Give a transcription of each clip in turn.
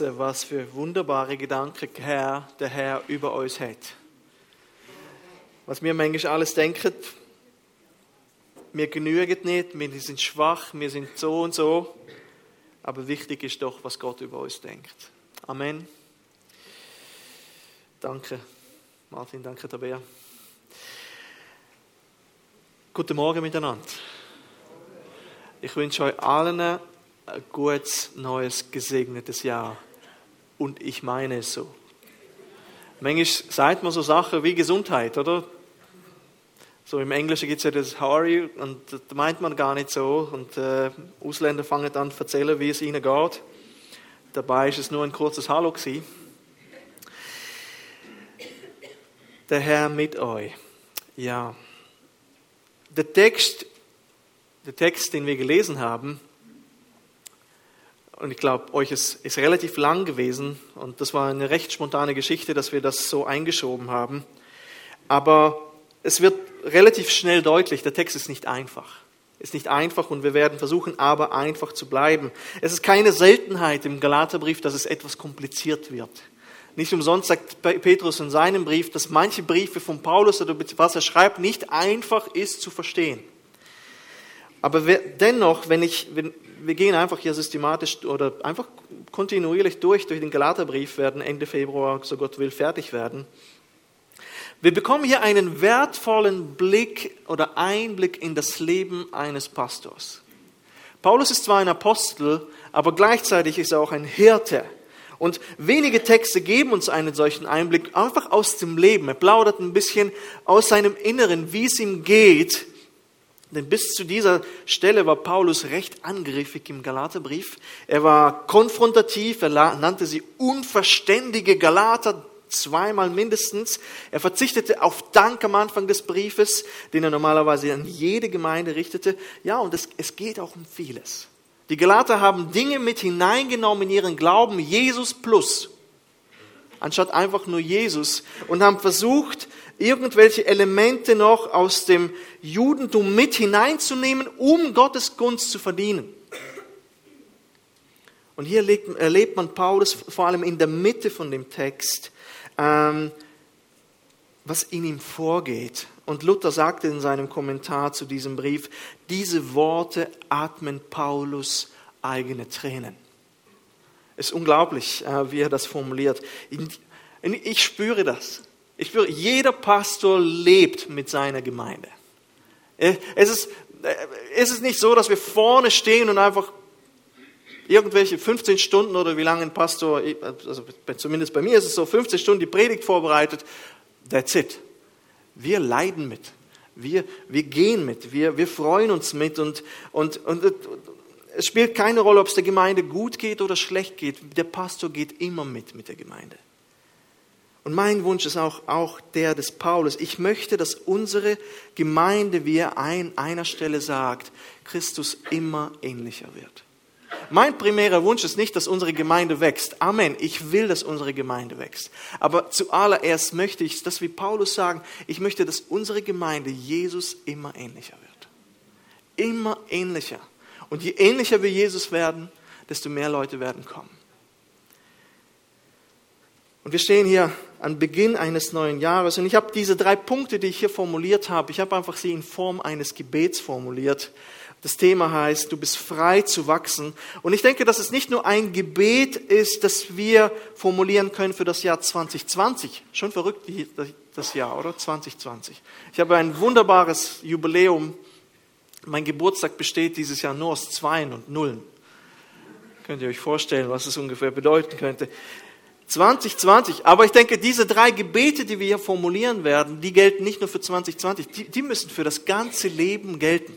Was für wunderbare Gedanken, Herr, der Herr über uns hat. Was wir manchmal alles denken, wir genügen nicht, wir sind schwach, wir sind so und so. Aber wichtig ist doch, was Gott über uns denkt. Amen. Danke, Martin, danke, Tabea. Guten Morgen miteinander. Ich wünsche euch allen ein gutes, neues, gesegnetes Jahr und ich meine es so. Manchmal sagt man so Sachen wie Gesundheit, oder? So im Englischen gibt es ja das How are you? Und das meint man gar nicht so. Und äh, Ausländer fangen an zu erzählen, wie es ihnen geht. Dabei ist es nur ein kurzes Hallo gewesen. Der Herr mit euch. Ja. Der Text, der Text, den wir gelesen haben, und ich glaube, euch ist, ist relativ lang gewesen und das war eine recht spontane Geschichte, dass wir das so eingeschoben haben. Aber es wird relativ schnell deutlich, der Text ist nicht einfach. Ist nicht einfach und wir werden versuchen, aber einfach zu bleiben. Es ist keine Seltenheit im Galaterbrief, dass es etwas kompliziert wird. Nicht umsonst sagt Petrus in seinem Brief, dass manche Briefe von Paulus oder was er schreibt, nicht einfach ist zu verstehen. Aber dennoch, wenn ich, wenn, wir gehen einfach hier systematisch oder einfach kontinuierlich durch, durch den Galaterbrief, werden Ende Februar, so Gott will, fertig werden. Wir bekommen hier einen wertvollen Blick oder Einblick in das Leben eines Pastors. Paulus ist zwar ein Apostel, aber gleichzeitig ist er auch ein Hirte. Und wenige Texte geben uns einen solchen Einblick einfach aus dem Leben. Er plaudert ein bisschen aus seinem Inneren, wie es ihm geht, denn bis zu dieser Stelle war Paulus recht angriffig im Galaterbrief. Er war konfrontativ, er nannte sie unverständige Galater, zweimal mindestens. Er verzichtete auf Dank am Anfang des Briefes, den er normalerweise an jede Gemeinde richtete. Ja, und es, es geht auch um vieles. Die Galater haben Dinge mit hineingenommen in ihren Glauben, Jesus plus, anstatt einfach nur Jesus, und haben versucht, irgendwelche Elemente noch aus dem Judentum mit hineinzunehmen, um Gottes Gunst zu verdienen. Und hier erlebt man Paulus vor allem in der Mitte von dem Text, ähm, was in ihm vorgeht. Und Luther sagte in seinem Kommentar zu diesem Brief, diese Worte atmen Paulus eigene Tränen. Es ist unglaublich, äh, wie er das formuliert. Ich spüre das. Ich spüre, jeder Pastor lebt mit seiner Gemeinde. Äh, es ist, äh, es ist nicht so, dass wir vorne stehen und einfach irgendwelche 15 Stunden oder wie lange ein Pastor, also zumindest bei mir ist es so, 15 Stunden die Predigt vorbereitet, that's it. Wir leiden mit. Wir, wir gehen mit. Wir, wir freuen uns mit und, und, und es spielt keine Rolle, ob es der Gemeinde gut geht oder schlecht geht. Der Pastor geht immer mit mit der Gemeinde. Und mein Wunsch ist auch, auch der des Paulus. Ich möchte, dass unsere Gemeinde, wie er an einer Stelle sagt, Christus immer ähnlicher wird. Mein primärer Wunsch ist nicht, dass unsere Gemeinde wächst. Amen. Ich will, dass unsere Gemeinde wächst. Aber zuallererst möchte ich, dass wie Paulus sagen, ich möchte, dass unsere Gemeinde Jesus immer ähnlicher wird. Immer ähnlicher. Und je ähnlicher wir Jesus werden, desto mehr Leute werden kommen. Und wir stehen hier an Beginn eines neuen Jahres und ich habe diese drei Punkte, die ich hier formuliert habe, ich habe einfach sie in Form eines Gebets formuliert. Das Thema heißt, du bist frei zu wachsen. Und ich denke, dass es nicht nur ein Gebet ist, das wir formulieren können für das Jahr 2020. Schon verrückt das Jahr, oder? 2020. Ich habe ein wunderbares Jubiläum. Mein Geburtstag besteht dieses Jahr nur aus Zweien und Nullen. Könnt ihr euch vorstellen, was es ungefähr bedeuten könnte. 2020. Aber ich denke, diese drei Gebete, die wir hier formulieren werden, die gelten nicht nur für 2020, die, die müssen für das ganze Leben gelten.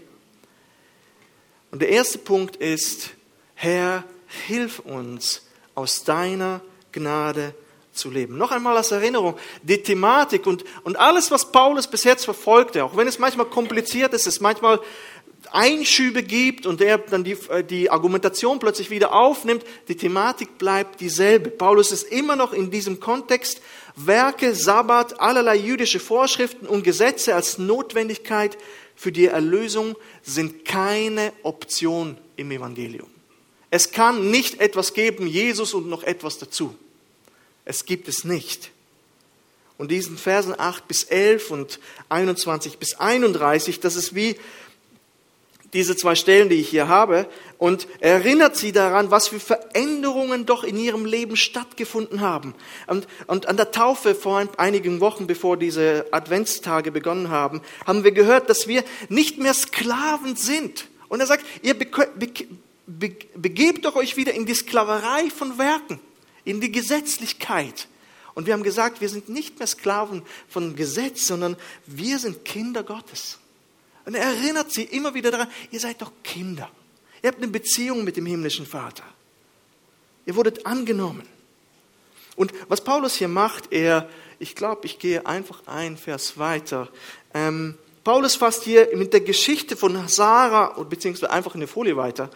Und der erste Punkt ist, Herr, hilf uns aus deiner Gnade zu leben. Noch einmal als Erinnerung, die Thematik und, und alles, was Paulus bis jetzt verfolgte, auch wenn es manchmal kompliziert ist, es manchmal Einschübe gibt und er dann die, äh, die Argumentation plötzlich wieder aufnimmt, die Thematik bleibt dieselbe. Paulus ist immer noch in diesem Kontext Werke, Sabbat, allerlei jüdische Vorschriften und Gesetze als Notwendigkeit für die Erlösung sind keine Option im Evangelium. Es kann nicht etwas geben, Jesus und noch etwas dazu. Es gibt es nicht. Und diesen Versen 8 bis 11 und 21 bis 31, das ist wie diese zwei Stellen, die ich hier habe, und erinnert sie daran, was für Veränderungen doch in ihrem Leben stattgefunden haben. Und, und an der Taufe vor einigen Wochen, bevor diese Adventstage begonnen haben, haben wir gehört, dass wir nicht mehr Sklaven sind. Und er sagt, ihr begebt doch euch wieder in die Sklaverei von Werken, in die Gesetzlichkeit. Und wir haben gesagt, wir sind nicht mehr Sklaven von Gesetz, sondern wir sind Kinder Gottes. Und er erinnert sie immer wieder daran, ihr seid doch Kinder. Ihr habt eine Beziehung mit dem himmlischen Vater. Ihr wurdet angenommen. Und was Paulus hier macht, er, ich glaube, ich gehe einfach ein Vers weiter. Ähm, Paulus fasst hier mit der Geschichte von Sarah, beziehungsweise einfach in der Folie weiter.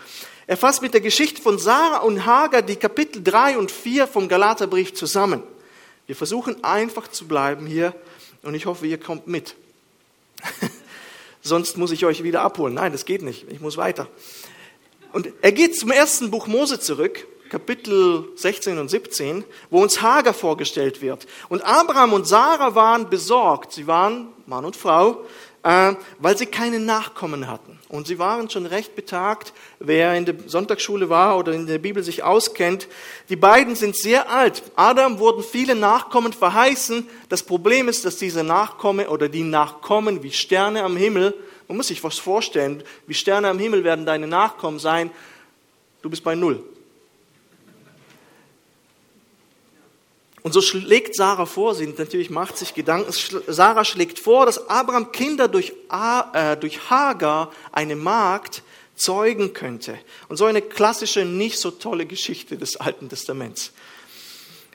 Er fasst mit der Geschichte von Sarah und Hagar die Kapitel 3 und 4 vom Galaterbrief zusammen. Wir versuchen einfach zu bleiben hier und ich hoffe, ihr kommt mit. Sonst muss ich euch wieder abholen. Nein, das geht nicht. Ich muss weiter. Und er geht zum ersten Buch Mose zurück, Kapitel 16 und 17, wo uns Hagar vorgestellt wird. Und Abraham und Sarah waren besorgt. Sie waren Mann und Frau, äh, weil sie keine Nachkommen hatten. Und sie waren schon recht betagt, wer in der Sonntagsschule war oder in der Bibel sich auskennt. Die beiden sind sehr alt. Adam wurden viele Nachkommen verheißen. Das Problem ist, dass diese Nachkommen oder die Nachkommen wie Sterne am Himmel, man muss sich was vorstellen, wie Sterne am Himmel werden deine Nachkommen sein. Du bist bei Null. Und so schlägt Sarah vor, sie natürlich macht sich Gedanken, Sarah schlägt vor, dass Abraham Kinder durch, äh, durch Hagar, eine Magd, zeugen könnte. Und so eine klassische, nicht so tolle Geschichte des Alten Testaments.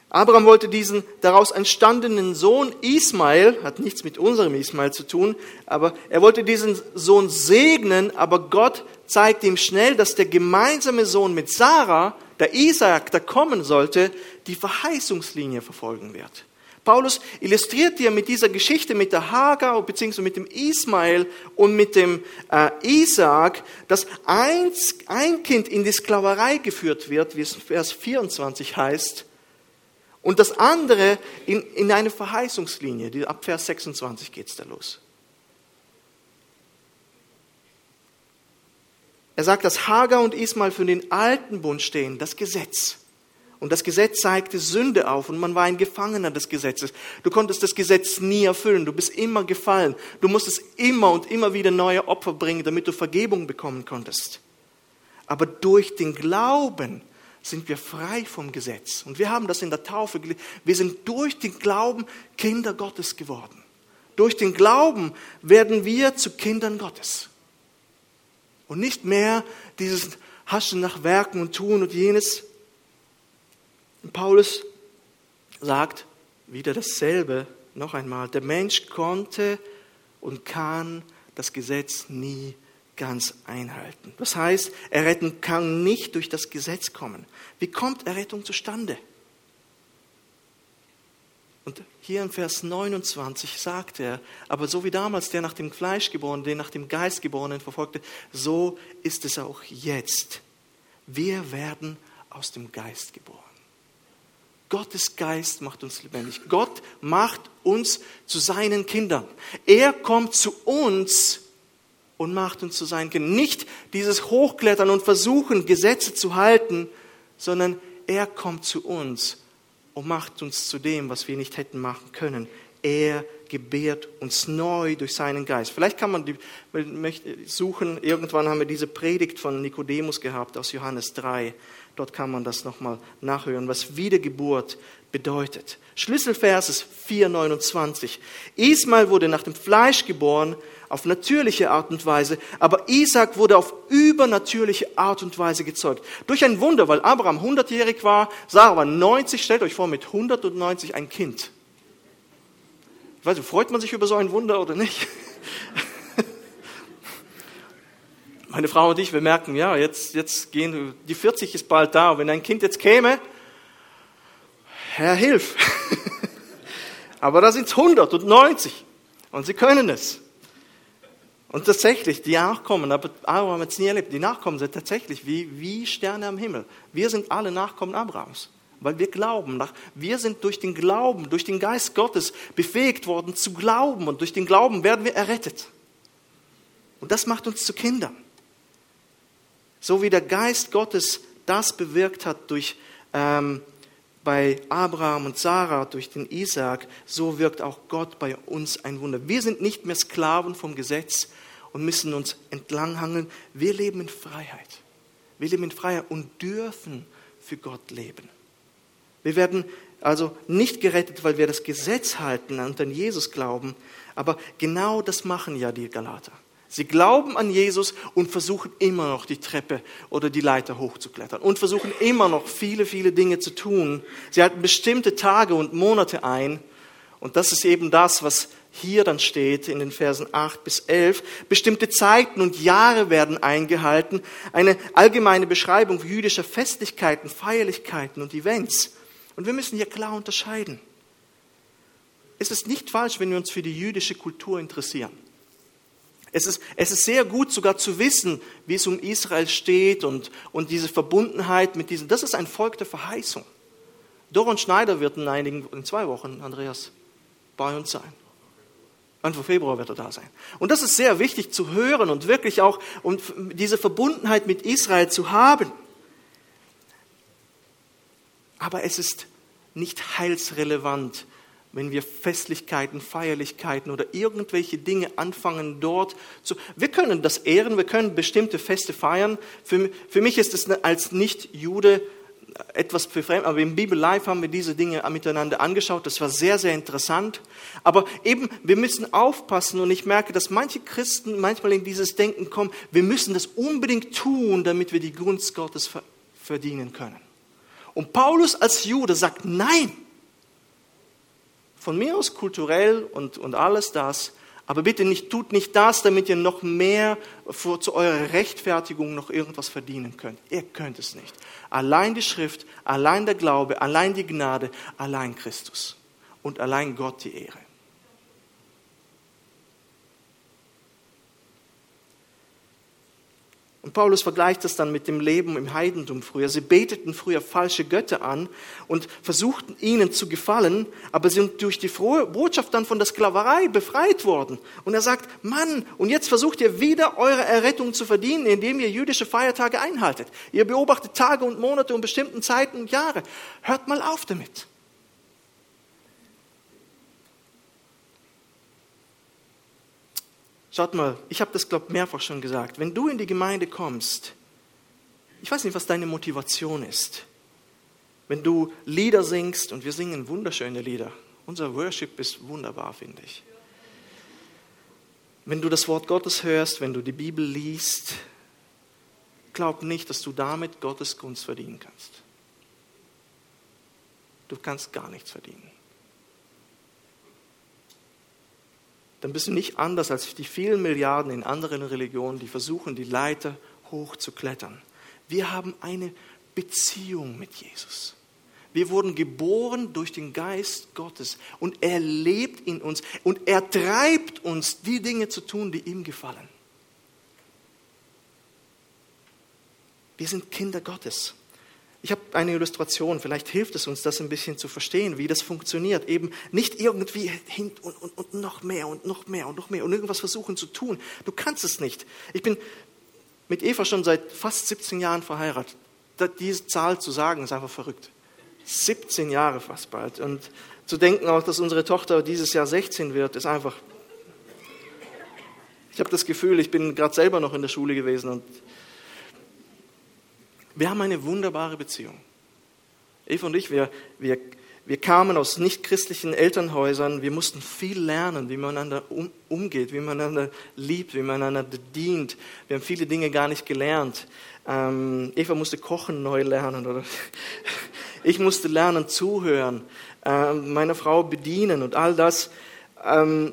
Abraham wollte diesen daraus entstandenen Sohn Ismael, hat nichts mit unserem Ismael zu tun, aber er wollte diesen Sohn segnen, aber Gott zeigt ihm schnell, dass der gemeinsame Sohn mit Sarah der Isaak, der kommen sollte, die Verheißungslinie verfolgen wird. Paulus illustriert dir mit dieser Geschichte mit der Hagar bzw. mit dem Ismael und mit dem äh, Isaak, dass ein, ein Kind in die Sklaverei geführt wird, wie es Vers 24 heißt, und das andere in, in eine Verheißungslinie. Ab Vers 26 geht es da los. Er sagt, dass Hagar und Ismael für den alten Bund stehen, das Gesetz. Und das Gesetz zeigte Sünde auf und man war ein Gefangener des Gesetzes. Du konntest das Gesetz nie erfüllen. Du bist immer gefallen. Du musstest immer und immer wieder neue Opfer bringen, damit du Vergebung bekommen konntest. Aber durch den Glauben sind wir frei vom Gesetz. Und wir haben das in der Taufe gelesen. Wir sind durch den Glauben Kinder Gottes geworden. Durch den Glauben werden wir zu Kindern Gottes. Und nicht mehr dieses Haschen nach Werken und Tun und jenes. Und Paulus sagt wieder dasselbe noch einmal. Der Mensch konnte und kann das Gesetz nie ganz einhalten. Das heißt, Errettung kann nicht durch das Gesetz kommen. Wie kommt Errettung zustande? Und hier im Vers 29 sagt er, aber so wie damals der nach dem Fleisch geborenen, den nach dem Geist geborenen verfolgte, so ist es auch jetzt. Wir werden aus dem Geist geboren. Gottes Geist macht uns lebendig. Gott macht uns zu seinen Kindern. Er kommt zu uns und macht uns zu seinen Kindern. Nicht dieses Hochklettern und Versuchen, Gesetze zu halten, sondern er kommt zu uns und macht uns zu dem, was wir nicht hätten machen können. Er gebärt uns neu durch seinen Geist. Vielleicht kann man die, suchen, irgendwann haben wir diese Predigt von Nikodemus gehabt aus Johannes 3. Dort kann man das nochmal nachhören, was Wiedergeburt bedeutet. Schlüsselvers ist 4,29. Ismael wurde nach dem Fleisch geboren, auf natürliche Art und Weise, aber Isaac wurde auf übernatürliche Art und Weise gezeugt. Durch ein Wunder, weil Abraham 100-jährig war, Sarah war 90, stellt euch vor, mit 190 ein Kind. Ich weiß nicht, freut man sich über so ein Wunder oder nicht? Meine Frau und ich, wir merken, ja, jetzt, jetzt gehen, die 40 ist bald da. Wenn ein Kind jetzt käme, Herr, hilf. Aber da sind es 190 und sie können es. Und tatsächlich, die Nachkommen, aber Abraham hat es nie erlebt, die Nachkommen sind tatsächlich wie, wie Sterne am Himmel. Wir sind alle Nachkommen Abrahams, weil wir glauben. Wir sind durch den Glauben, durch den Geist Gottes befähigt worden zu glauben und durch den Glauben werden wir errettet. Und das macht uns zu Kindern. So wie der Geist Gottes das bewirkt hat durch ähm, bei Abraham und Sarah durch den Isaak, so wirkt auch Gott bei uns ein Wunder. Wir sind nicht mehr Sklaven vom Gesetz und müssen uns entlanghangeln. Wir leben in Freiheit. Wir leben in Freiheit und dürfen für Gott leben. Wir werden also nicht gerettet, weil wir das Gesetz halten und an Jesus glauben, aber genau das machen ja die Galater. Sie glauben an Jesus und versuchen immer noch die Treppe oder die Leiter hochzuklettern und versuchen immer noch viele, viele Dinge zu tun. Sie halten bestimmte Tage und Monate ein. Und das ist eben das, was hier dann steht in den Versen 8 bis 11. Bestimmte Zeiten und Jahre werden eingehalten. Eine allgemeine Beschreibung jüdischer Festlichkeiten, Feierlichkeiten und Events. Und wir müssen hier klar unterscheiden. Es ist nicht falsch, wenn wir uns für die jüdische Kultur interessieren. Es ist, es ist sehr gut sogar zu wissen, wie es um Israel steht und, und diese Verbundenheit mit diesem. Das ist ein Volk der Verheißung. Doron Schneider wird in einigen, in zwei Wochen, Andreas, bei uns sein. Anfang Februar wird er da sein. Und das ist sehr wichtig zu hören und wirklich auch um diese Verbundenheit mit Israel zu haben. Aber es ist nicht heilsrelevant, wenn wir Festlichkeiten, Feierlichkeiten oder irgendwelche Dinge anfangen dort zu. Wir können das ehren, wir können bestimmte Feste feiern. Für, für mich ist es als Nicht-Jude etwas befremd, aber im Bibel Live haben wir diese Dinge miteinander angeschaut. Das war sehr, sehr interessant. Aber eben, wir müssen aufpassen und ich merke, dass manche Christen manchmal in dieses Denken kommen, wir müssen das unbedingt tun, damit wir die Gunst Gottes verdienen können. Und Paulus als Jude sagt, nein, von mir aus kulturell und, und alles das, aber bitte nicht, tut nicht das, damit ihr noch mehr für, zu eurer Rechtfertigung noch irgendwas verdienen könnt. Ihr könnt es nicht. Allein die Schrift, allein der Glaube, allein die Gnade, allein Christus und allein Gott die Ehre. Und Paulus vergleicht das dann mit dem Leben im Heidentum früher. Sie beteten früher falsche Götter an und versuchten ihnen zu gefallen, aber sind durch die frohe Botschaft dann von der Sklaverei befreit worden. Und er sagt, Mann, und jetzt versucht ihr wieder eure Errettung zu verdienen, indem ihr jüdische Feiertage einhaltet. Ihr beobachtet Tage und Monate und bestimmten Zeiten und Jahre. Hört mal auf damit. Schaut mal, ich habe das, glaube ich, mehrfach schon gesagt. Wenn du in die Gemeinde kommst, ich weiß nicht, was deine Motivation ist. Wenn du Lieder singst, und wir singen wunderschöne Lieder, unser Worship ist wunderbar, finde ich. Wenn du das Wort Gottes hörst, wenn du die Bibel liest, glaub nicht, dass du damit Gottes Gunst verdienen kannst. Du kannst gar nichts verdienen. Dann bist du nicht anders als die vielen Milliarden in anderen Religionen, die versuchen, die Leiter hochzuklettern. Wir haben eine Beziehung mit Jesus. Wir wurden geboren durch den Geist Gottes und er lebt in uns und er treibt uns, die Dinge zu tun, die ihm gefallen. Wir sind Kinder Gottes. Ich habe eine Illustration, vielleicht hilft es uns, das ein bisschen zu verstehen, wie das funktioniert. Eben nicht irgendwie hin und, und, und noch mehr und noch mehr und noch mehr und irgendwas versuchen zu tun. Du kannst es nicht. Ich bin mit Eva schon seit fast 17 Jahren verheiratet. Diese Zahl zu sagen, ist einfach verrückt. 17 Jahre fast bald. Und zu denken auch, dass unsere Tochter dieses Jahr 16 wird, ist einfach. Ich habe das Gefühl, ich bin gerade selber noch in der Schule gewesen und wir haben eine wunderbare Beziehung. Eva und ich, wir, wir, wir kamen aus nichtchristlichen Elternhäusern. Wir mussten viel lernen, wie man einander um, umgeht, wie man einander liebt, wie man einander dient. Wir haben viele Dinge gar nicht gelernt. Ähm, Eva musste kochen neu lernen. Oder ich musste lernen, zuhören, ähm, meine Frau bedienen und all das. Ähm,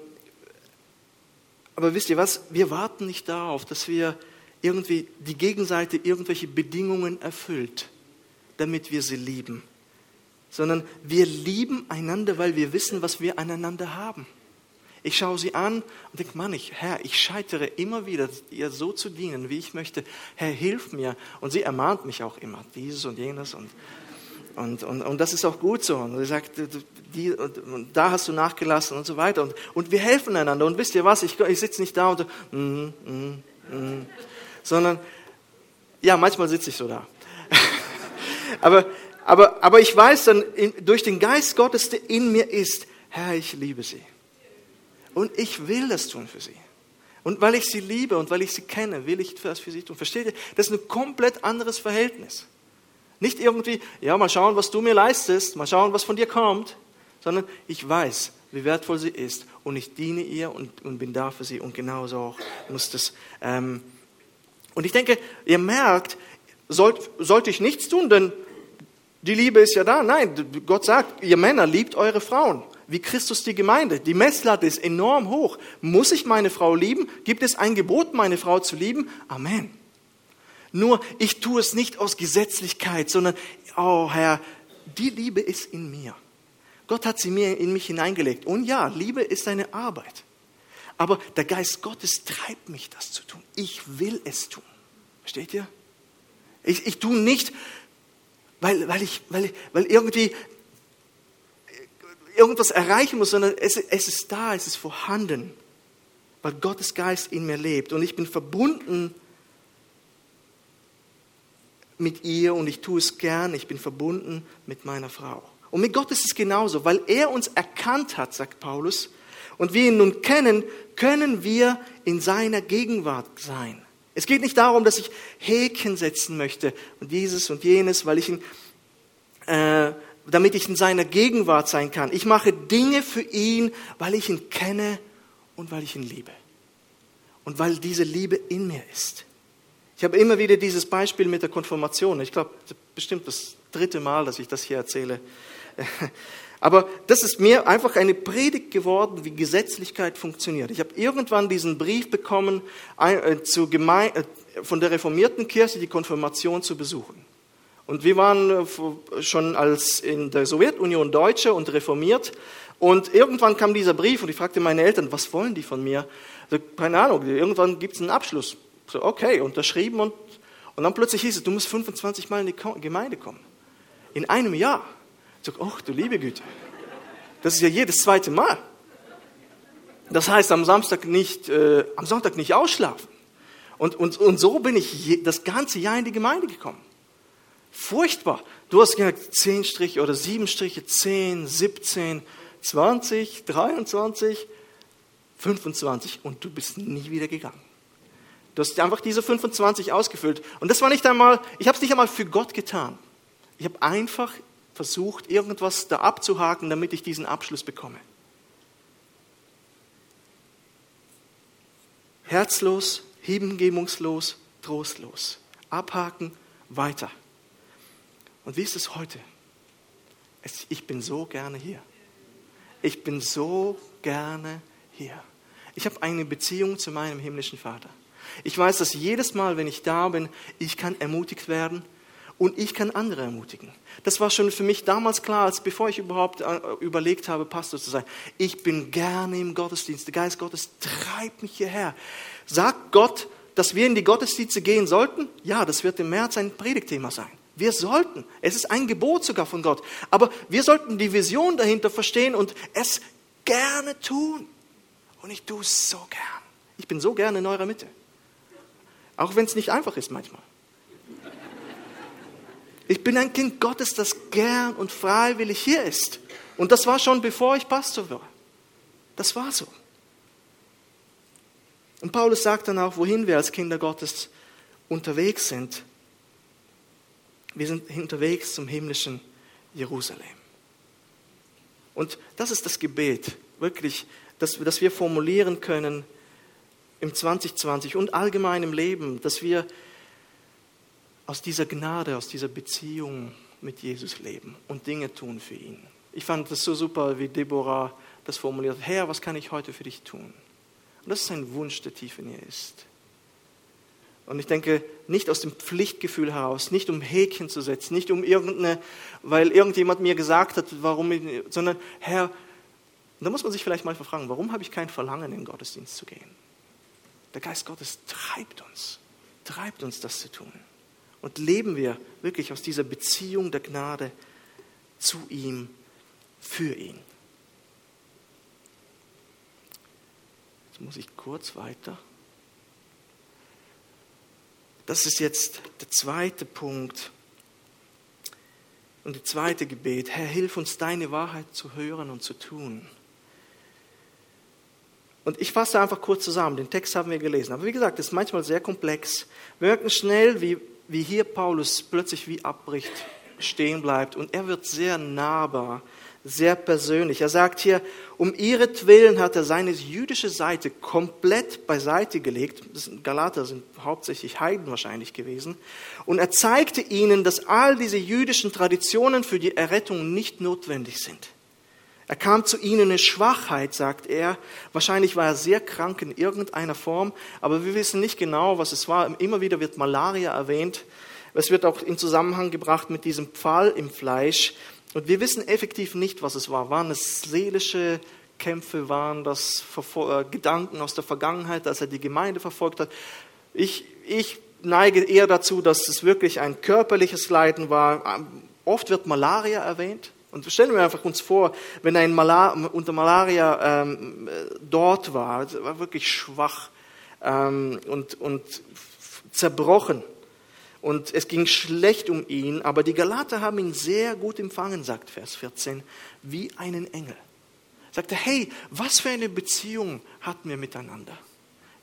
aber wisst ihr was? Wir warten nicht darauf, dass wir irgendwie die Gegenseite irgendwelche Bedingungen erfüllt, damit wir sie lieben, sondern wir lieben einander, weil wir wissen, was wir aneinander haben. Ich schaue sie an und denke, Mann, ich, Herr, ich scheitere immer wieder, ihr so zu dienen, wie ich möchte. Herr, hilf mir. Und sie ermahnt mich auch immer, dieses und jenes. Und, und, und, und das ist auch gut so. Und sie sagt, die, und, und da hast du nachgelassen und so weiter. Und, und wir helfen einander. Und wisst ihr was, ich, ich sitze nicht da und, mm, mm, mm, sondern, ja, manchmal sitze ich so da. aber, aber, aber ich weiß dann in, durch den Geist Gottes, der in mir ist, Herr, ich liebe sie. Und ich will das tun für sie. Und weil ich sie liebe und weil ich sie kenne, will ich das für sie tun. Versteht ihr? Das ist ein komplett anderes Verhältnis. Nicht irgendwie, ja, mal schauen, was du mir leistest, mal schauen, was von dir kommt, sondern ich weiß, wie wertvoll sie ist und ich diene ihr und, und bin da für sie und genauso auch muss das. Ähm, und ich denke, ihr merkt, sollt, sollte ich nichts tun, denn die Liebe ist ja da. Nein, Gott sagt, ihr Männer liebt eure Frauen wie Christus die Gemeinde. Die Messlatte ist enorm hoch. Muss ich meine Frau lieben? Gibt es ein Gebot, meine Frau zu lieben? Amen. Nur ich tue es nicht aus Gesetzlichkeit, sondern, oh Herr, die Liebe ist in mir. Gott hat sie mir in mich hineingelegt. Und ja, Liebe ist eine Arbeit. Aber der Geist Gottes treibt mich, das zu tun. Ich will es tun. Versteht ihr? Ich, ich tue nicht, weil, weil, ich, weil, weil irgendwie irgendwas erreichen muss, sondern es, es ist da, es ist vorhanden, weil Gottes Geist in mir lebt und ich bin verbunden mit ihr und ich tue es gern, ich bin verbunden mit meiner Frau. Und mit Gott ist es genauso, weil er uns erkannt hat, sagt Paulus, und wir ihn nun kennen, können wir in seiner Gegenwart sein. Es geht nicht darum, dass ich Häkchen setzen möchte und dieses und jenes, weil ich ihn äh, damit ich in seiner Gegenwart sein kann. Ich mache Dinge für ihn, weil ich ihn kenne und weil ich ihn liebe. Und weil diese Liebe in mir ist. Ich habe immer wieder dieses Beispiel mit der Konfirmation. Ich glaube, bestimmt das dritte Mal, dass ich das hier erzähle. Aber das ist mir einfach eine Predigt geworden, wie Gesetzlichkeit funktioniert. Ich habe irgendwann diesen Brief bekommen, äh, äh, von der reformierten Kirche die Konfirmation zu besuchen. Und wir waren äh, schon als in der Sowjetunion Deutsche und reformiert. Und irgendwann kam dieser Brief und ich fragte meine Eltern, was wollen die von mir? So, keine Ahnung, irgendwann gibt es einen Abschluss. So, okay, unterschrieben und, und dann plötzlich hieß es, du musst 25 Mal in die Gemeinde kommen. In einem Jahr. So, ach du liebe Güte. Das ist ja jedes zweite Mal. Das heißt, am Samstag nicht, äh, am Sonntag nicht ausschlafen. Und, und, und so bin ich je, das ganze Jahr in die Gemeinde gekommen. Furchtbar. Du hast gesagt, 10 Striche oder 7 Striche, 10, 17, 20, 23, 25 und du bist nie wieder gegangen. Du hast einfach diese 25 ausgefüllt. Und das war nicht einmal, ich habe es nicht einmal für Gott getan. Ich habe einfach versucht, irgendwas da abzuhaken, damit ich diesen Abschluss bekomme. Herzlos, hingebungslos, trostlos. Abhaken, weiter. Und wie ist es heute? Ich bin so gerne hier. Ich bin so gerne hier. Ich habe eine Beziehung zu meinem himmlischen Vater. Ich weiß, dass jedes Mal, wenn ich da bin, ich kann ermutigt werden und ich kann andere ermutigen. Das war schon für mich damals klar, als bevor ich überhaupt äh, überlegt habe, Pastor zu sein. Ich bin gerne im Gottesdienst. Der Geist Gottes treibt mich hierher. Sagt Gott, dass wir in die Gottesdienste gehen sollten? Ja, das wird im März ein Predigtthema sein. Wir sollten. Es ist ein Gebot sogar von Gott. Aber wir sollten die Vision dahinter verstehen und es gerne tun. Und ich tue es so gern. Ich bin so gern in eurer Mitte. Auch wenn es nicht einfach ist manchmal. Ich bin ein Kind Gottes, das gern und freiwillig hier ist. Und das war schon bevor ich Pastor war. Das war so. Und Paulus sagt dann auch, wohin wir als Kinder Gottes unterwegs sind. Wir sind unterwegs zum himmlischen Jerusalem. Und das ist das Gebet, wirklich, dass, dass wir formulieren können im 2020 und allgemein im Leben, dass wir aus dieser Gnade, aus dieser Beziehung mit Jesus leben und Dinge tun für ihn. Ich fand das so super, wie Deborah das formuliert. Herr, was kann ich heute für dich tun? Und das ist ein Wunsch, der tief in ihr ist. Und ich denke, nicht aus dem Pflichtgefühl heraus, nicht um Häkchen zu setzen, nicht um irgendeine, weil irgendjemand mir gesagt hat, warum, sondern Herr, da muss man sich vielleicht mal fragen, warum habe ich kein Verlangen, in den Gottesdienst zu gehen? Der Geist Gottes treibt uns, treibt uns das zu tun. Und leben wir wirklich aus dieser Beziehung der Gnade zu ihm, für ihn. Jetzt muss ich kurz weiter. Das ist jetzt der zweite Punkt und das zweite Gebet. Herr, hilf uns, deine Wahrheit zu hören und zu tun. Und ich fasse einfach kurz zusammen. Den Text haben wir gelesen. Aber wie gesagt, es ist manchmal sehr komplex. Wir merken schnell, wie, wie hier Paulus plötzlich wie abbricht, stehen bleibt. Und er wird sehr nahbar sehr persönlich. Er sagt hier, um ihretwillen hat er seine jüdische Seite komplett beiseite gelegt. Galater sind hauptsächlich Heiden wahrscheinlich gewesen. Und er zeigte ihnen, dass all diese jüdischen Traditionen für die Errettung nicht notwendig sind. Er kam zu ihnen in Schwachheit, sagt er. Wahrscheinlich war er sehr krank in irgendeiner Form, aber wir wissen nicht genau, was es war. Immer wieder wird Malaria erwähnt. Es wird auch in Zusammenhang gebracht mit diesem Pfahl im Fleisch. Und wir wissen effektiv nicht, was es war. Waren es seelische Kämpfe, waren das äh, Gedanken aus der Vergangenheit, als er die Gemeinde verfolgt hat? Ich, ich neige eher dazu, dass es wirklich ein körperliches Leiden war. Oft wird Malaria erwähnt. Und stellen wir einfach uns vor, wenn er Malar unter Malaria ähm, dort war, war wirklich schwach ähm, und, und zerbrochen und es ging schlecht um ihn, aber die Galater haben ihn sehr gut empfangen, sagt Vers 14, wie einen Engel. Sagte, hey, was für eine Beziehung hatten wir miteinander?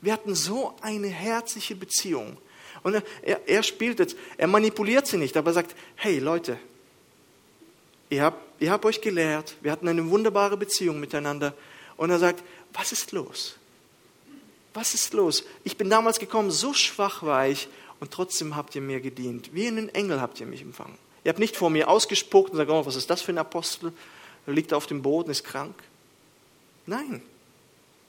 Wir hatten so eine herzliche Beziehung. Und er, er spielt jetzt, er manipuliert sie nicht, aber er sagt, hey Leute, ihr habt, ihr habt euch gelehrt, wir hatten eine wunderbare Beziehung miteinander. Und er sagt, was ist los? Was ist los? Ich bin damals gekommen, so schwach war ich und trotzdem habt ihr mir gedient. Wie einen Engel habt ihr mich empfangen. Ihr habt nicht vor mir ausgespuckt und gesagt, oh, was ist das für ein Apostel? Er liegt auf dem Boden, ist krank. Nein.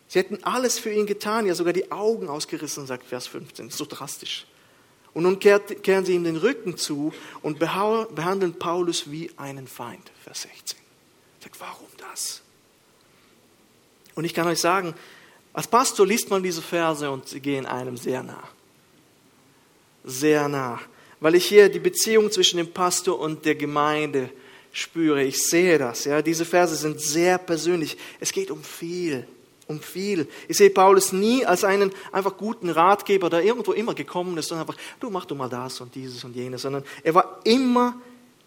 Sie hätten alles für ihn getan, ja sogar die Augen ausgerissen, sagt Vers 15. So drastisch. Und nun kehren sie ihm den Rücken zu und behandeln Paulus wie einen Feind. Vers 16. Sagt, warum das? Und ich kann euch sagen, als Pastor liest man diese Verse und sie gehen einem sehr nah sehr nah, weil ich hier die Beziehung zwischen dem Pastor und der Gemeinde spüre. Ich sehe das. Ja, diese Verse sind sehr persönlich. Es geht um viel, um viel. Ich sehe Paulus nie als einen einfach guten Ratgeber, der irgendwo immer gekommen ist und einfach, du mach du mal das und dieses und jenes, sondern er war immer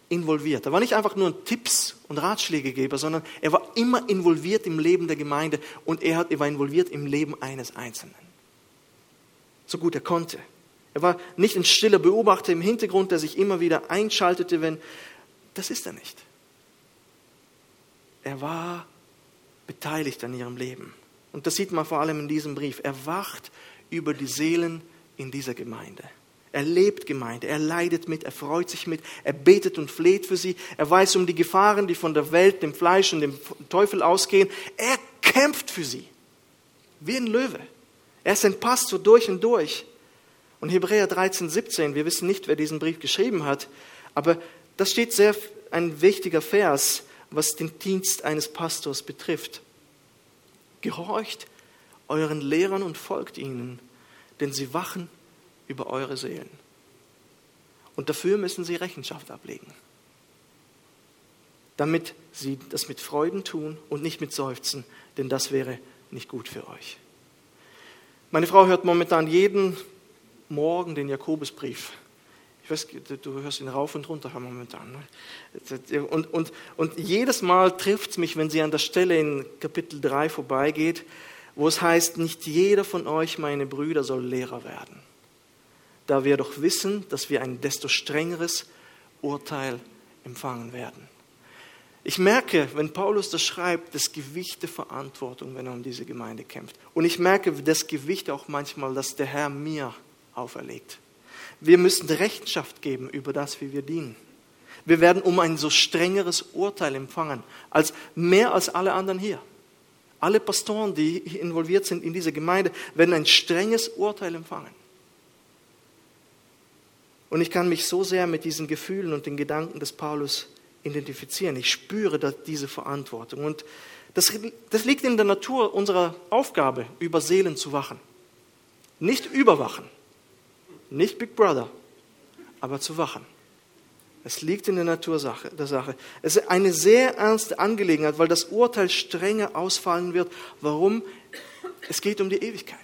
involviert. Er war nicht einfach nur ein Tipps und Ratschlägegeber, sondern er war immer involviert im Leben der Gemeinde und er, er war involviert im Leben eines Einzelnen. So gut er konnte. Er war nicht ein stiller Beobachter im Hintergrund, der sich immer wieder einschaltete, wenn. Das ist er nicht. Er war beteiligt an ihrem Leben. Und das sieht man vor allem in diesem Brief. Er wacht über die Seelen in dieser Gemeinde. Er lebt Gemeinde, er leidet mit, er freut sich mit, er betet und fleht für sie, er weiß um die Gefahren, die von der Welt, dem Fleisch und dem Teufel ausgehen. Er kämpft für sie, wie ein Löwe. Er ist ein Pastor durch und durch. Und Hebräer 13, 17, wir wissen nicht, wer diesen Brief geschrieben hat, aber das steht sehr ein wichtiger Vers, was den Dienst eines Pastors betrifft. Gehorcht euren Lehrern und folgt ihnen, denn sie wachen über eure Seelen. Und dafür müssen sie Rechenschaft ablegen, damit sie das mit Freuden tun und nicht mit Seufzen, denn das wäre nicht gut für euch. Meine Frau hört momentan jeden morgen den Jakobusbrief. Weiß, du hörst ihn rauf und runter momentan. Ne? Und, und, und jedes Mal trifft es mich, wenn sie an der Stelle in Kapitel 3 vorbeigeht, wo es heißt, nicht jeder von euch, meine Brüder, soll Lehrer werden. Da wir doch wissen, dass wir ein desto strengeres Urteil empfangen werden. Ich merke, wenn Paulus das schreibt, das Gewicht der Verantwortung, wenn er um diese Gemeinde kämpft. Und ich merke das Gewicht auch manchmal, dass der Herr mir auferlegt. Wir müssen Rechenschaft geben über das, wie wir dienen. Wir werden um ein so strengeres Urteil empfangen, als mehr als alle anderen hier. Alle Pastoren, die involviert sind in dieser Gemeinde, werden ein strenges Urteil empfangen. Und ich kann mich so sehr mit diesen Gefühlen und den Gedanken des Paulus identifizieren. Ich spüre diese Verantwortung. Und das, das liegt in der Natur unserer Aufgabe, über Seelen zu wachen. Nicht überwachen, nicht Big Brother, aber zu wachen. Es liegt in der Natur der Sache. Es ist eine sehr ernste Angelegenheit, weil das Urteil strenger ausfallen wird. Warum? Es geht um die Ewigkeit.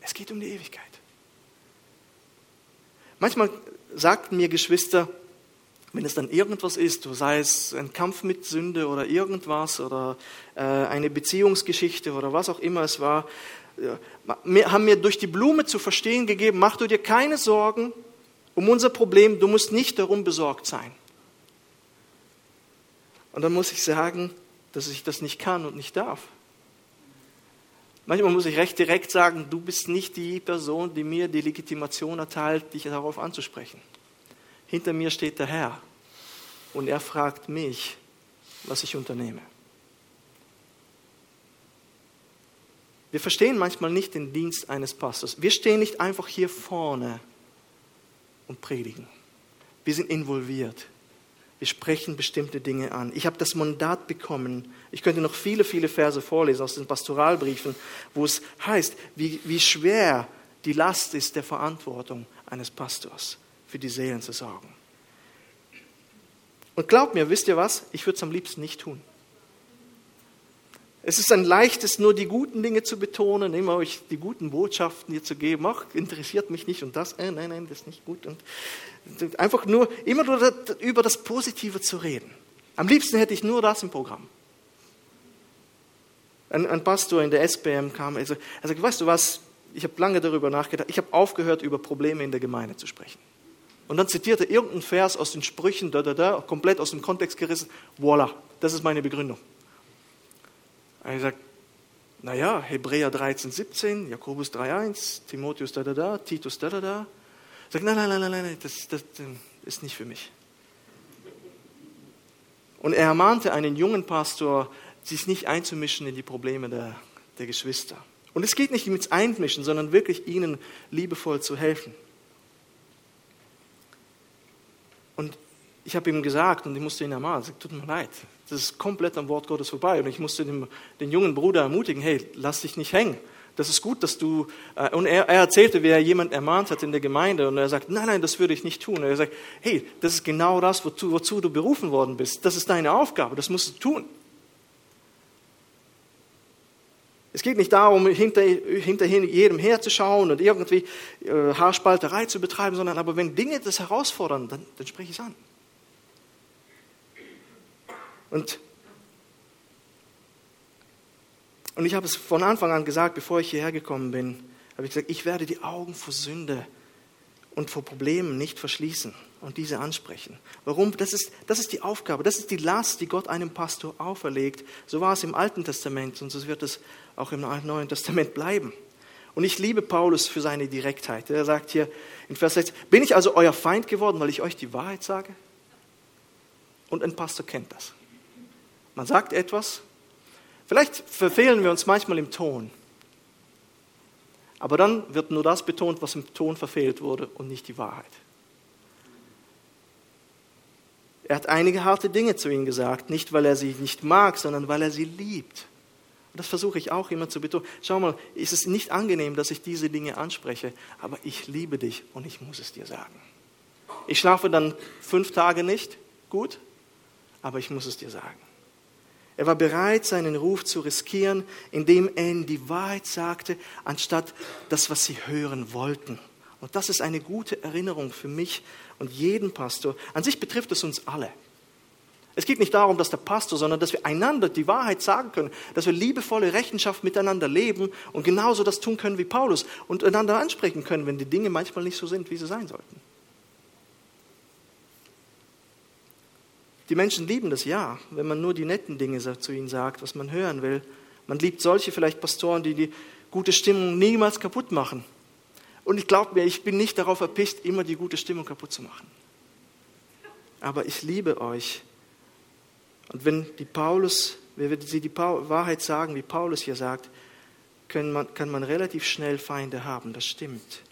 Es geht um die Ewigkeit. Manchmal sagten mir Geschwister, wenn es dann irgendwas ist, sei es ein Kampf mit Sünde oder irgendwas oder äh, eine Beziehungsgeschichte oder was auch immer es war, haben mir durch die Blume zu verstehen gegeben, mach du dir keine Sorgen um unser Problem, du musst nicht darum besorgt sein. Und dann muss ich sagen, dass ich das nicht kann und nicht darf. Manchmal muss ich recht direkt sagen, du bist nicht die Person, die mir die Legitimation erteilt, dich darauf anzusprechen. Hinter mir steht der Herr und er fragt mich, was ich unternehme. Wir verstehen manchmal nicht den Dienst eines Pastors. Wir stehen nicht einfach hier vorne und predigen. Wir sind involviert. Wir sprechen bestimmte Dinge an. Ich habe das Mandat bekommen. Ich könnte noch viele, viele Verse vorlesen aus den Pastoralbriefen, wo es heißt, wie, wie schwer die Last ist der Verantwortung eines Pastors, für die Seelen zu sorgen. Und glaubt mir, wisst ihr was? Ich würde es am liebsten nicht tun. Es ist ein leichtes, nur die guten Dinge zu betonen, immer euch die guten Botschaften hier zu geben. Ach, interessiert mich nicht und das, äh, nein, nein, das ist nicht gut. Und einfach nur, immer nur über das Positive zu reden. Am liebsten hätte ich nur das im Programm. Ein, ein Pastor in der SBM kam, er sagte, weißt du was, ich habe lange darüber nachgedacht, ich habe aufgehört, über Probleme in der Gemeinde zu sprechen. Und dann zitierte er irgendeinen Vers aus den Sprüchen, da, da, da, komplett aus dem Kontext gerissen. Voila, das ist meine Begründung. Er sagt, naja, Hebräer 13, 17, Jakobus 3, 1, Timotheus da, da, da, Titus da, da, da. Sagt, nein, nein, nein, nein, nein, das, das ist nicht für mich. Und er ermahnte einen jungen Pastor, sich nicht einzumischen in die Probleme der, der Geschwister. Und es geht nicht mit Einmischen, sondern wirklich ihnen liebevoll zu helfen. Und ich habe ihm gesagt und ich musste ihn ermahnen, sagt, tut mir leid, das ist komplett am Wort Gottes vorbei. Und ich musste den, den jungen Bruder ermutigen, hey, lass dich nicht hängen. Das ist gut, dass du, äh, und er, er, erzählte, wie er jemand ermahnt hat in der Gemeinde und er sagt, nein, nein, das würde ich nicht tun. Und er sagt, hey, das ist genau das, wozu, wozu du berufen worden bist. Das ist deine Aufgabe, das musst du tun. Es geht nicht darum, hinter, hinter jedem herzuschauen und irgendwie äh, Haarspalterei zu betreiben, sondern aber wenn Dinge das herausfordern, dann, dann spreche ich es an. Und, und ich habe es von Anfang an gesagt, bevor ich hierher gekommen bin, habe ich gesagt, ich werde die Augen vor Sünde und vor Problemen nicht verschließen und diese ansprechen. Warum? Das ist, das ist die Aufgabe, das ist die Last, die Gott einem Pastor auferlegt. So war es im Alten Testament und so wird es auch im Neuen Testament bleiben. Und ich liebe Paulus für seine Direktheit. Er sagt hier in Vers 6, bin ich also euer Feind geworden, weil ich euch die Wahrheit sage? Und ein Pastor kennt das. Man sagt etwas, vielleicht verfehlen wir uns manchmal im Ton, aber dann wird nur das betont, was im Ton verfehlt wurde und nicht die Wahrheit. Er hat einige harte Dinge zu ihnen gesagt, nicht weil er sie nicht mag, sondern weil er sie liebt. Und das versuche ich auch immer zu betonen. Schau mal, es ist nicht angenehm, dass ich diese Dinge anspreche, aber ich liebe dich und ich muss es dir sagen. Ich schlafe dann fünf Tage nicht, gut, aber ich muss es dir sagen. Er war bereit, seinen Ruf zu riskieren, indem er ihnen die Wahrheit sagte, anstatt das, was sie hören wollten. Und das ist eine gute Erinnerung für mich und jeden Pastor. An sich betrifft es uns alle. Es geht nicht darum, dass der Pastor, sondern dass wir einander die Wahrheit sagen können, dass wir liebevolle Rechenschaft miteinander leben und genauso das tun können wie Paulus und einander ansprechen können, wenn die Dinge manchmal nicht so sind, wie sie sein sollten. Die Menschen lieben das ja, wenn man nur die netten Dinge zu ihnen sagt, was man hören will. Man liebt solche vielleicht Pastoren, die die gute Stimmung niemals kaputt machen. Und ich glaube mir, ich bin nicht darauf erpicht, immer die gute Stimmung kaputt zu machen. Aber ich liebe euch. Und wenn die Paulus, wenn sie die Wahrheit sagen, wie Paulus hier sagt, man, kann man relativ schnell Feinde haben. Das stimmt.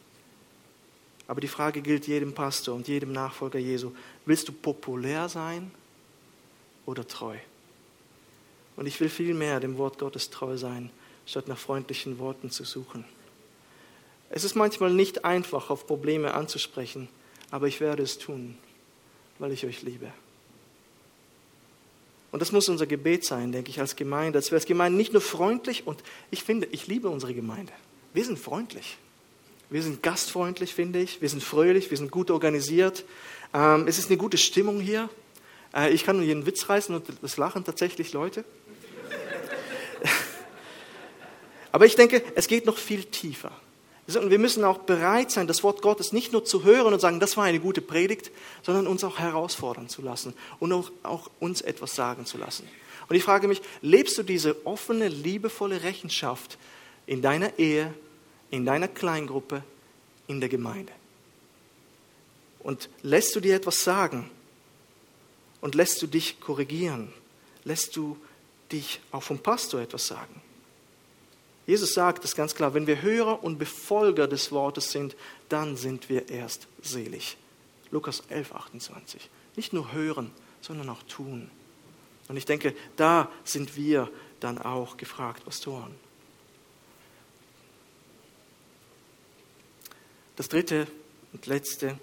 Aber die Frage gilt jedem Pastor und jedem Nachfolger Jesu. Willst du populär sein oder treu. Und ich will vielmehr dem Wort Gottes treu sein, statt nach freundlichen Worten zu suchen. Es ist manchmal nicht einfach, auf Probleme anzusprechen, aber ich werde es tun, weil ich euch liebe. Und das muss unser Gebet sein, denke ich, als Gemeinde. Als wäre als Gemeinde nicht nur freundlich und ich finde, ich liebe unsere Gemeinde. Wir sind freundlich. Wir sind gastfreundlich, finde ich. Wir sind fröhlich, wir sind gut organisiert. Ähm, es ist eine gute Stimmung hier. Äh, ich kann nur jeden Witz reißen und das lachen tatsächlich Leute. Aber ich denke, es geht noch viel tiefer. Und wir müssen auch bereit sein, das Wort Gottes nicht nur zu hören und sagen, das war eine gute Predigt, sondern uns auch herausfordern zu lassen und auch, auch uns etwas sagen zu lassen. Und ich frage mich, lebst du diese offene, liebevolle Rechenschaft in deiner Ehe, in deiner Kleingruppe, in der Gemeinde? Und lässt du dir etwas sagen? Und lässt du dich korrigieren? Lässt du dich auch vom Pastor etwas sagen? Jesus sagt es ganz klar, wenn wir Hörer und Befolger des Wortes sind, dann sind wir erst selig. Lukas 11, 28. Nicht nur hören, sondern auch tun. Und ich denke, da sind wir dann auch gefragt, Pastoren. Das dritte und letzte,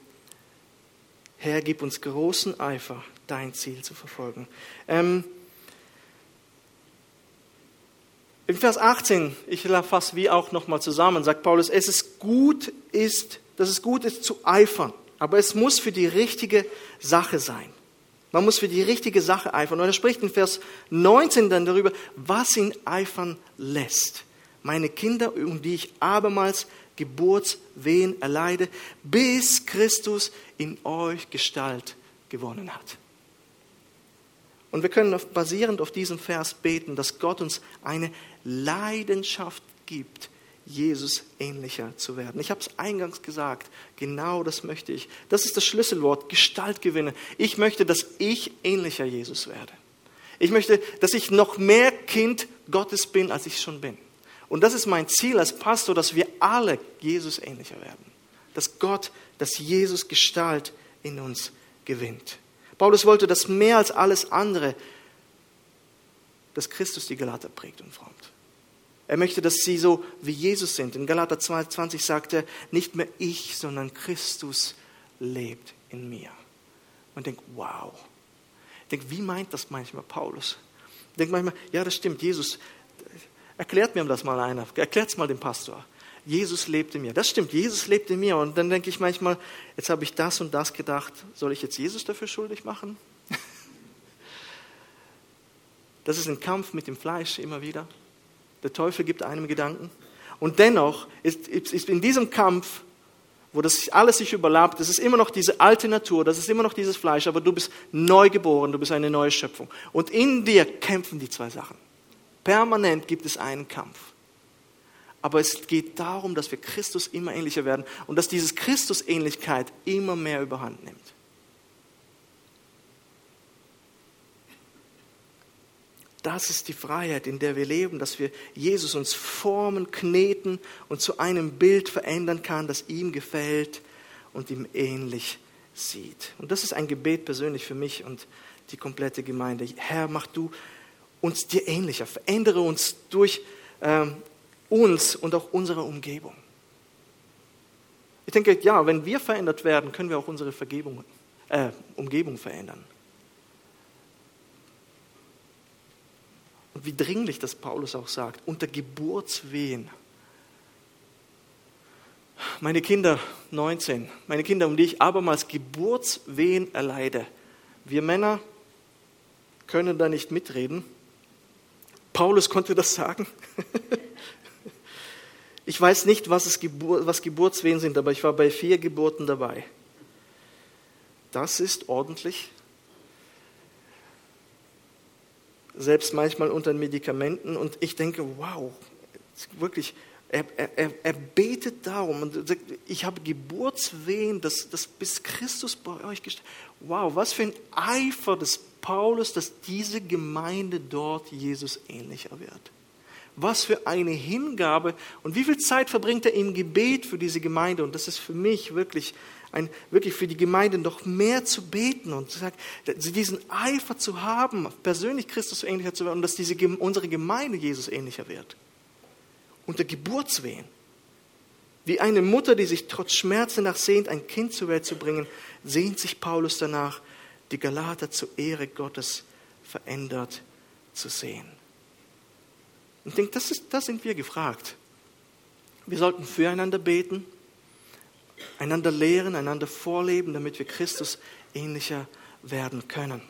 Herr, gib uns großen Eifer, dein Ziel zu verfolgen. Ähm, Im Vers 18, ich fasse wie auch nochmal zusammen, sagt Paulus, es ist gut ist, dass es gut ist zu eifern, aber es muss für die richtige Sache sein. Man muss für die richtige Sache eifern. Und er spricht in Vers 19 dann darüber, was ihn eifern lässt. Meine Kinder, um die ich abermals Geburtswehen erleide, bis Christus in euch Gestalt gewonnen hat. Und wir können basierend auf diesem Vers beten, dass Gott uns eine Leidenschaft gibt, Jesus ähnlicher zu werden. Ich habe es eingangs gesagt, genau das möchte ich. Das ist das Schlüsselwort, Gestaltgewinne. Ich möchte, dass ich ähnlicher Jesus werde. Ich möchte, dass ich noch mehr Kind Gottes bin, als ich schon bin. Und das ist mein Ziel als Pastor, dass wir alle Jesus ähnlicher werden. Dass Gott, dass Jesus Gestalt in uns gewinnt. Paulus wollte das mehr als alles andere, dass Christus die Galater prägt und formt. Er möchte, dass sie so wie Jesus sind. In Galater 22 sagt er, nicht mehr ich, sondern Christus lebt in mir. Und denkt, wow. Ich denke, wie meint das manchmal Paulus? Ich denke manchmal, ja, das stimmt, Jesus, erklärt mir das mal einer, erklärt es mal dem Pastor. Jesus lebt in mir. Das stimmt, Jesus lebt in mir. Und dann denke ich manchmal, jetzt habe ich das und das gedacht, soll ich jetzt Jesus dafür schuldig machen? Das ist ein Kampf mit dem Fleisch immer wieder. Der Teufel gibt einem Gedanken. Und dennoch ist, ist in diesem Kampf, wo das alles sich überlappt, das ist immer noch diese alte Natur, das ist immer noch dieses Fleisch, aber du bist neu geboren, du bist eine neue Schöpfung. Und in dir kämpfen die zwei Sachen. Permanent gibt es einen Kampf aber es geht darum, dass wir Christus immer ähnlicher werden und dass diese Christusähnlichkeit immer mehr überhand nimmt. Das ist die Freiheit, in der wir leben, dass wir Jesus uns formen, kneten und zu einem Bild verändern kann, das ihm gefällt und ihm ähnlich sieht. Und das ist ein Gebet persönlich für mich und die komplette Gemeinde. Herr, mach du uns dir ähnlicher, verändere uns durch ähm, uns und auch unsere Umgebung. Ich denke, ja, wenn wir verändert werden, können wir auch unsere äh, Umgebung verändern. Und wie dringlich das Paulus auch sagt, unter Geburtswehen. Meine Kinder, 19, meine Kinder, um die ich abermals Geburtswehen erleide. Wir Männer können da nicht mitreden. Paulus konnte das sagen. Ich weiß nicht, was, Gebur was Geburtswehen sind, aber ich war bei vier Geburten dabei. Das ist ordentlich. Selbst manchmal unter Medikamenten. Und ich denke, wow, wirklich, er, er, er betet darum und sagt, ich habe Geburtswehen, das, das bis Christus bei euch gestellt. Wow, was für ein Eifer des Paulus, dass diese Gemeinde dort Jesus ähnlicher wird. Was für eine Hingabe und wie viel Zeit verbringt er im Gebet für diese Gemeinde. Und das ist für mich wirklich ein, wirklich für die Gemeinde noch mehr zu beten und zu sagen, diesen Eifer zu haben, persönlich Christus ähnlicher zu werden und dass diese, unsere Gemeinde Jesus ähnlicher wird. Unter Geburtswehen. Wie eine Mutter, die sich trotz Schmerzen nach sehnt, ein Kind zur Welt zu bringen, sehnt sich Paulus danach, die Galater zur Ehre Gottes verändert zu sehen. Und ich denke, das, ist, das sind wir gefragt. Wir sollten füreinander beten, einander lehren, einander vorleben, damit wir Christus ähnlicher werden können.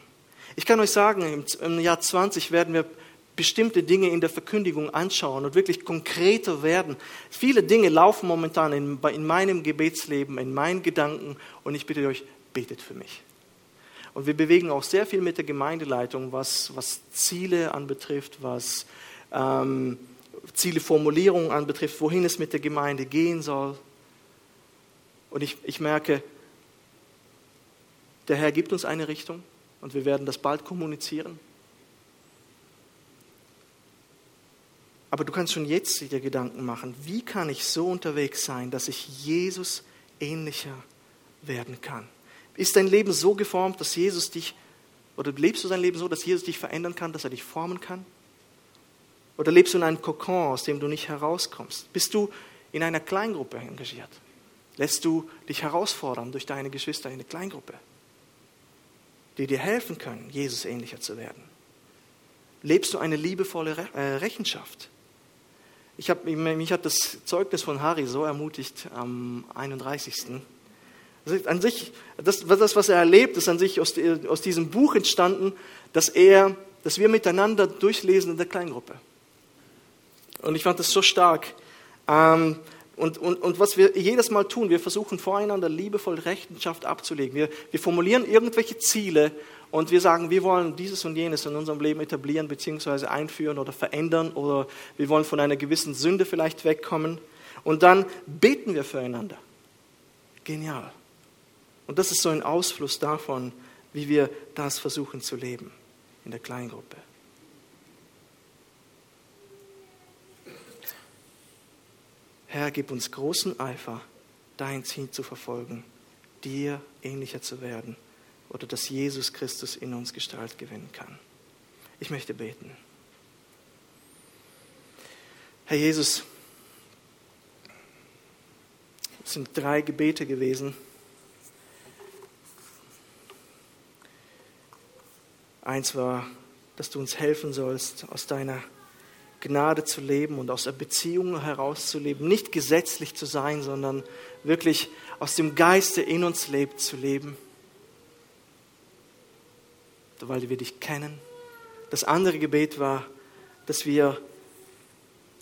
Ich kann euch sagen, im Jahr 20 werden wir bestimmte Dinge in der Verkündigung anschauen und wirklich konkreter werden. Viele Dinge laufen momentan in, in meinem Gebetsleben, in meinen Gedanken und ich bitte euch, betet für mich. Und wir bewegen auch sehr viel mit der Gemeindeleitung, was, was Ziele anbetrifft, was ähm, Zieleformulierungen anbetrifft, wohin es mit der Gemeinde gehen soll. Und ich, ich merke, der Herr gibt uns eine Richtung und wir werden das bald kommunizieren. Aber du kannst schon jetzt dir Gedanken machen, wie kann ich so unterwegs sein, dass ich Jesus ähnlicher werden kann? Ist dein Leben so geformt, dass Jesus dich, oder lebst du dein Leben so, dass Jesus dich verändern kann, dass er dich formen kann? Oder lebst du in einem Kokon, aus dem du nicht herauskommst? Bist du in einer Kleingruppe engagiert? Lässt du dich herausfordern durch deine Geschwister in eine Kleingruppe, die dir helfen können, Jesus ähnlicher zu werden? Lebst du eine liebevolle äh, Rechenschaft? Ich hab, mich hat das Zeugnis von Harry so ermutigt am 31. An sich, das, das, was er erlebt, ist an sich aus, aus diesem Buch entstanden, dass, er, dass wir miteinander durchlesen in der Kleingruppe. Und ich fand das so stark. Ähm, und, und, und was wir jedes Mal tun, wir versuchen voreinander liebevoll Rechenschaft abzulegen. Wir, wir formulieren irgendwelche Ziele und wir sagen, wir wollen dieses und jenes in unserem Leben etablieren bzw. einführen oder verändern oder wir wollen von einer gewissen Sünde vielleicht wegkommen. Und dann beten wir füreinander. Genial. Und das ist so ein Ausfluss davon, wie wir das versuchen zu leben in der Kleingruppe. Herr, gib uns großen Eifer, dein Ziel zu verfolgen, dir ähnlicher zu werden oder dass Jesus Christus in uns Gestalt gewinnen kann. Ich möchte beten. Herr Jesus, es sind drei Gebete gewesen Eins war, dass du uns helfen sollst, aus deiner Gnade zu leben und aus der Beziehung herauszuleben, nicht gesetzlich zu sein, sondern wirklich aus dem Geist, der in uns lebt, zu leben, weil wir dich kennen. Das andere Gebet war, dass wir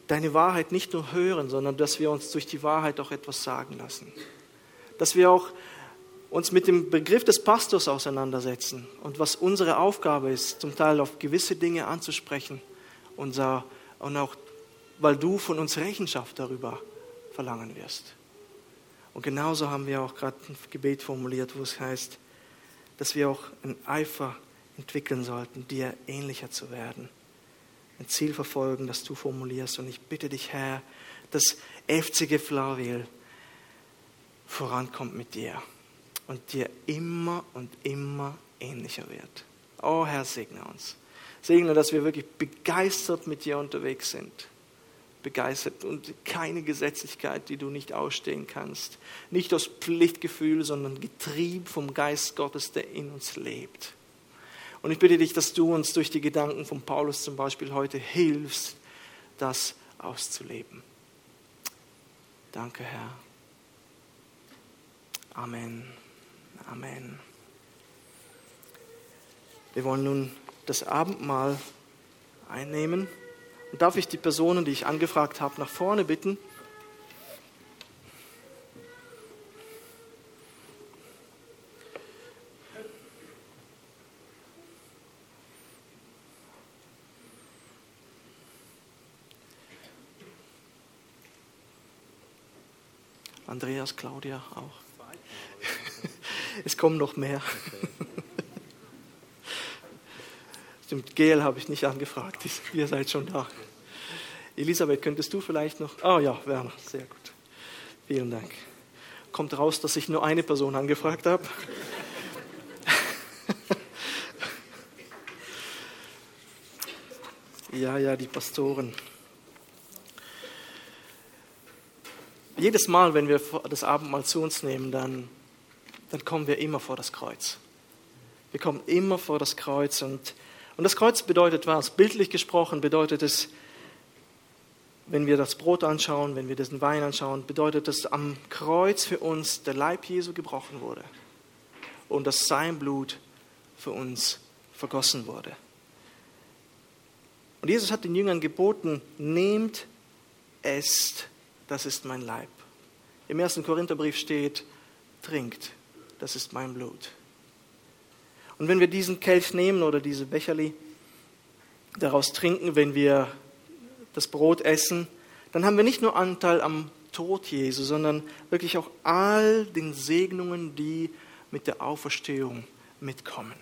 deine Wahrheit nicht nur hören, sondern dass wir uns durch die Wahrheit auch etwas sagen lassen. Dass wir auch uns mit dem Begriff des Pastors auseinandersetzen und was unsere Aufgabe ist, zum Teil auf gewisse Dinge anzusprechen unser, und auch, weil du von uns Rechenschaft darüber verlangen wirst. Und genauso haben wir auch gerade ein Gebet formuliert, wo es heißt, dass wir auch einen Eifer entwickeln sollten, dir ähnlicher zu werden. Ein Ziel verfolgen, das du formulierst. Und ich bitte dich, Herr, dass FCG Flawil vorankommt mit dir und dir immer und immer ähnlicher wird. Oh Herr, segne uns. Segne, dass wir wirklich begeistert mit dir unterwegs sind. Begeistert und keine Gesetzlichkeit, die du nicht ausstehen kannst. Nicht aus Pflichtgefühl, sondern getrieben vom Geist Gottes, der in uns lebt. Und ich bitte dich, dass du uns durch die Gedanken von Paulus zum Beispiel heute hilfst, das auszuleben. Danke, Herr. Amen. Amen. Wir wollen nun das Abendmahl einnehmen. Und darf ich die Personen, die ich angefragt habe, nach vorne bitten? Andreas, Claudia auch. Es kommen noch mehr. Stimmt, Gail habe ich nicht angefragt. Ihr seid schon da. Elisabeth, könntest du vielleicht noch? Oh ja, Werner, sehr gut. Vielen Dank. kommt raus, dass ich nur eine Person angefragt habe. ja, ja, die Pastoren. Jedes Mal, wenn wir das Abendmahl zu uns nehmen, dann, dann kommen wir immer vor das Kreuz. Wir kommen immer vor das Kreuz und, und das Kreuz bedeutet was? Bildlich gesprochen bedeutet es, wenn wir das Brot anschauen, wenn wir diesen Wein anschauen, bedeutet es, am Kreuz für uns der Leib Jesu gebrochen wurde und dass sein Blut für uns vergossen wurde. Und Jesus hat den Jüngern geboten, nehmt, esst, das ist mein Leib. Im ersten Korintherbrief steht, trinkt, das ist mein Blut. Und wenn wir diesen Kelch nehmen oder diese Becherli, daraus trinken, wenn wir das Brot essen, dann haben wir nicht nur Anteil am Tod Jesu, sondern wirklich auch all den Segnungen, die mit der Auferstehung mitkommen,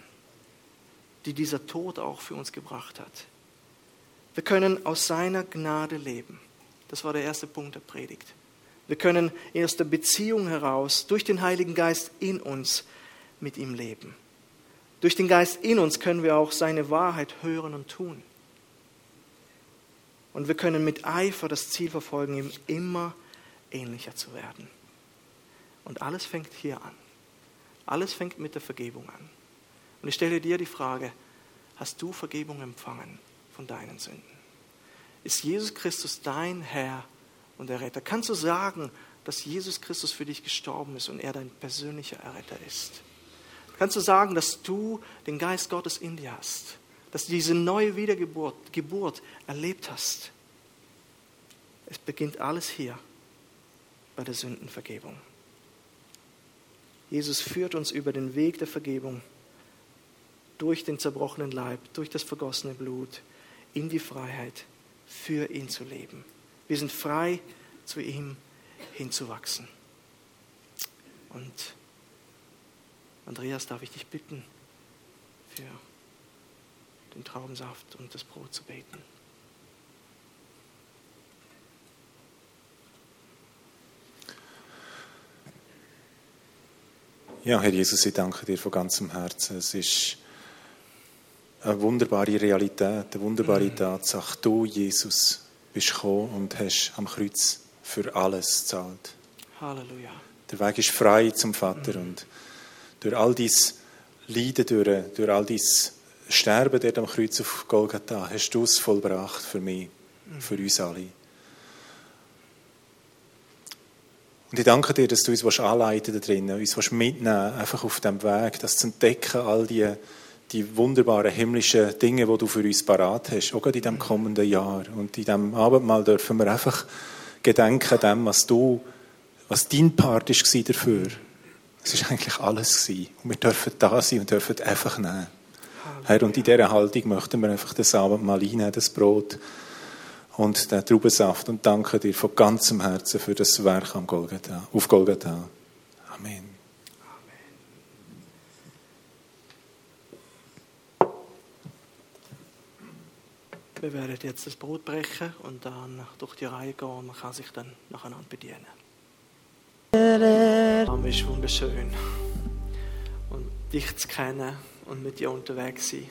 die dieser Tod auch für uns gebracht hat. Wir können aus seiner Gnade leben. Das war der erste Punkt der Predigt. Wir können aus der Beziehung heraus, durch den Heiligen Geist in uns, mit ihm leben. Durch den Geist in uns können wir auch seine Wahrheit hören und tun. Und wir können mit Eifer das Ziel verfolgen, ihm immer ähnlicher zu werden. Und alles fängt hier an. Alles fängt mit der Vergebung an. Und ich stelle dir die Frage, hast du Vergebung empfangen von deinen Sünden? Ist Jesus Christus dein Herr und Erretter? Kannst du sagen, dass Jesus Christus für dich gestorben ist und er dein persönlicher Erretter ist? Kannst du sagen, dass du den Geist Gottes in dir hast? dass du diese neue Wiedergeburt Geburt erlebt hast. Es beginnt alles hier bei der Sündenvergebung. Jesus führt uns über den Weg der Vergebung durch den zerbrochenen Leib, durch das vergossene Blut in die Freiheit, für ihn zu leben. Wir sind frei, zu ihm hinzuwachsen. Und Andreas, darf ich dich bitten für den Traubensaft und das Brot zu beten. Ja, Herr Jesus, ich danke dir von ganzem Herzen. Es ist eine wunderbare Realität, eine wunderbare mhm. Tatsache. Du, Jesus, bist gekommen und hast am Kreuz für alles gezahlt. Halleluja. Der Weg ist frei zum Vater mhm. und durch all dies Leiden, durch, durch all dies Sterben dort am Kreuz auf Golgatha hast du es vollbracht für mich, für uns alle. Und ich danke dir, dass du uns anleiten da drinnen, uns mitnehmen einfach auf dem Weg, das zu entdecken, all die, die wunderbaren himmlischen Dinge, die du für uns parat hast, auch in diesem kommenden Jahr. Und in diesem Abendmahl dürfen wir einfach gedenken dem, was du, was dein Part war dafür. Es war eigentlich alles. Und wir dürfen da sein und dürfen einfach nehmen. Herr, und in dieser Haltung möchten wir einfach das Abendmahl einnehmen, das Brot und den Traubensaft und danke dir von ganzem Herzen für das Werk am Golgatha, auf Golgatha. Amen. Wir werden jetzt das Brot brechen und dann durch die Reihe gehen und man kann sich dann nacheinander bedienen. Es ist wunderschön. Und dich zu kennen und mit dir unterwegs sein,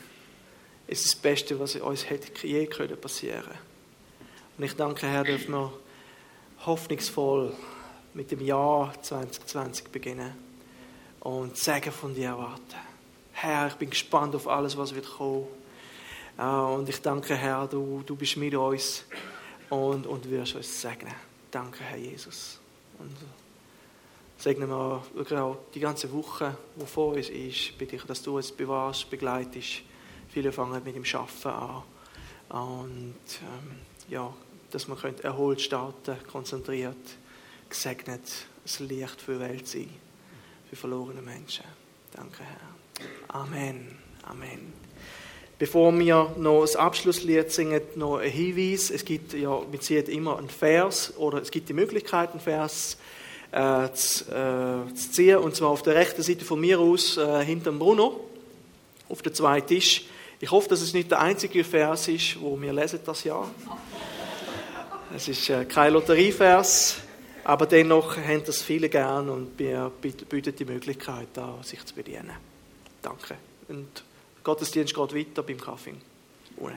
ist das Beste, was uns hätte je passieren können. Und ich danke, Herr, dürfen wir hoffnungsvoll mit dem Jahr 2020 beginnen und Segen von dir erwarten. Herr, ich bin gespannt auf alles, was wird kommen. Und ich danke, Herr, du, du bist mit uns und, und wirst uns segnen. Danke, Herr Jesus. Und segnen wir wirklich auch die ganze Woche, die vor uns ist. Bitte ich, dass du uns bewahrst, begleitest. Viele fangen mit dem Schaffen an. Und ähm, ja, dass man erholt starten, konzentriert, gesegnet, ein Licht für die Welt sein, für verlorene Menschen. Danke, Herr. Amen. Amen. Bevor wir noch das Abschlusslied singen, noch ein Hinweis. Es gibt ja mit Sicherheit immer einen Vers oder es gibt die Möglichkeit, einen Vers äh, zu, äh, zu, ziehen. Und zwar auf der rechten Seite von mir aus, äh, hinter Bruno, auf der zweiten Tisch. Ich hoffe, dass es nicht der einzige Vers ist, wo wir lesen das Jahr. Es ist äh, kein Lotterievers, Aber dennoch haben das viele gern und wir bieten die Möglichkeit, da sich zu bedienen. Danke. Und Gottesdienst geht weiter beim Kaffee. Ohne.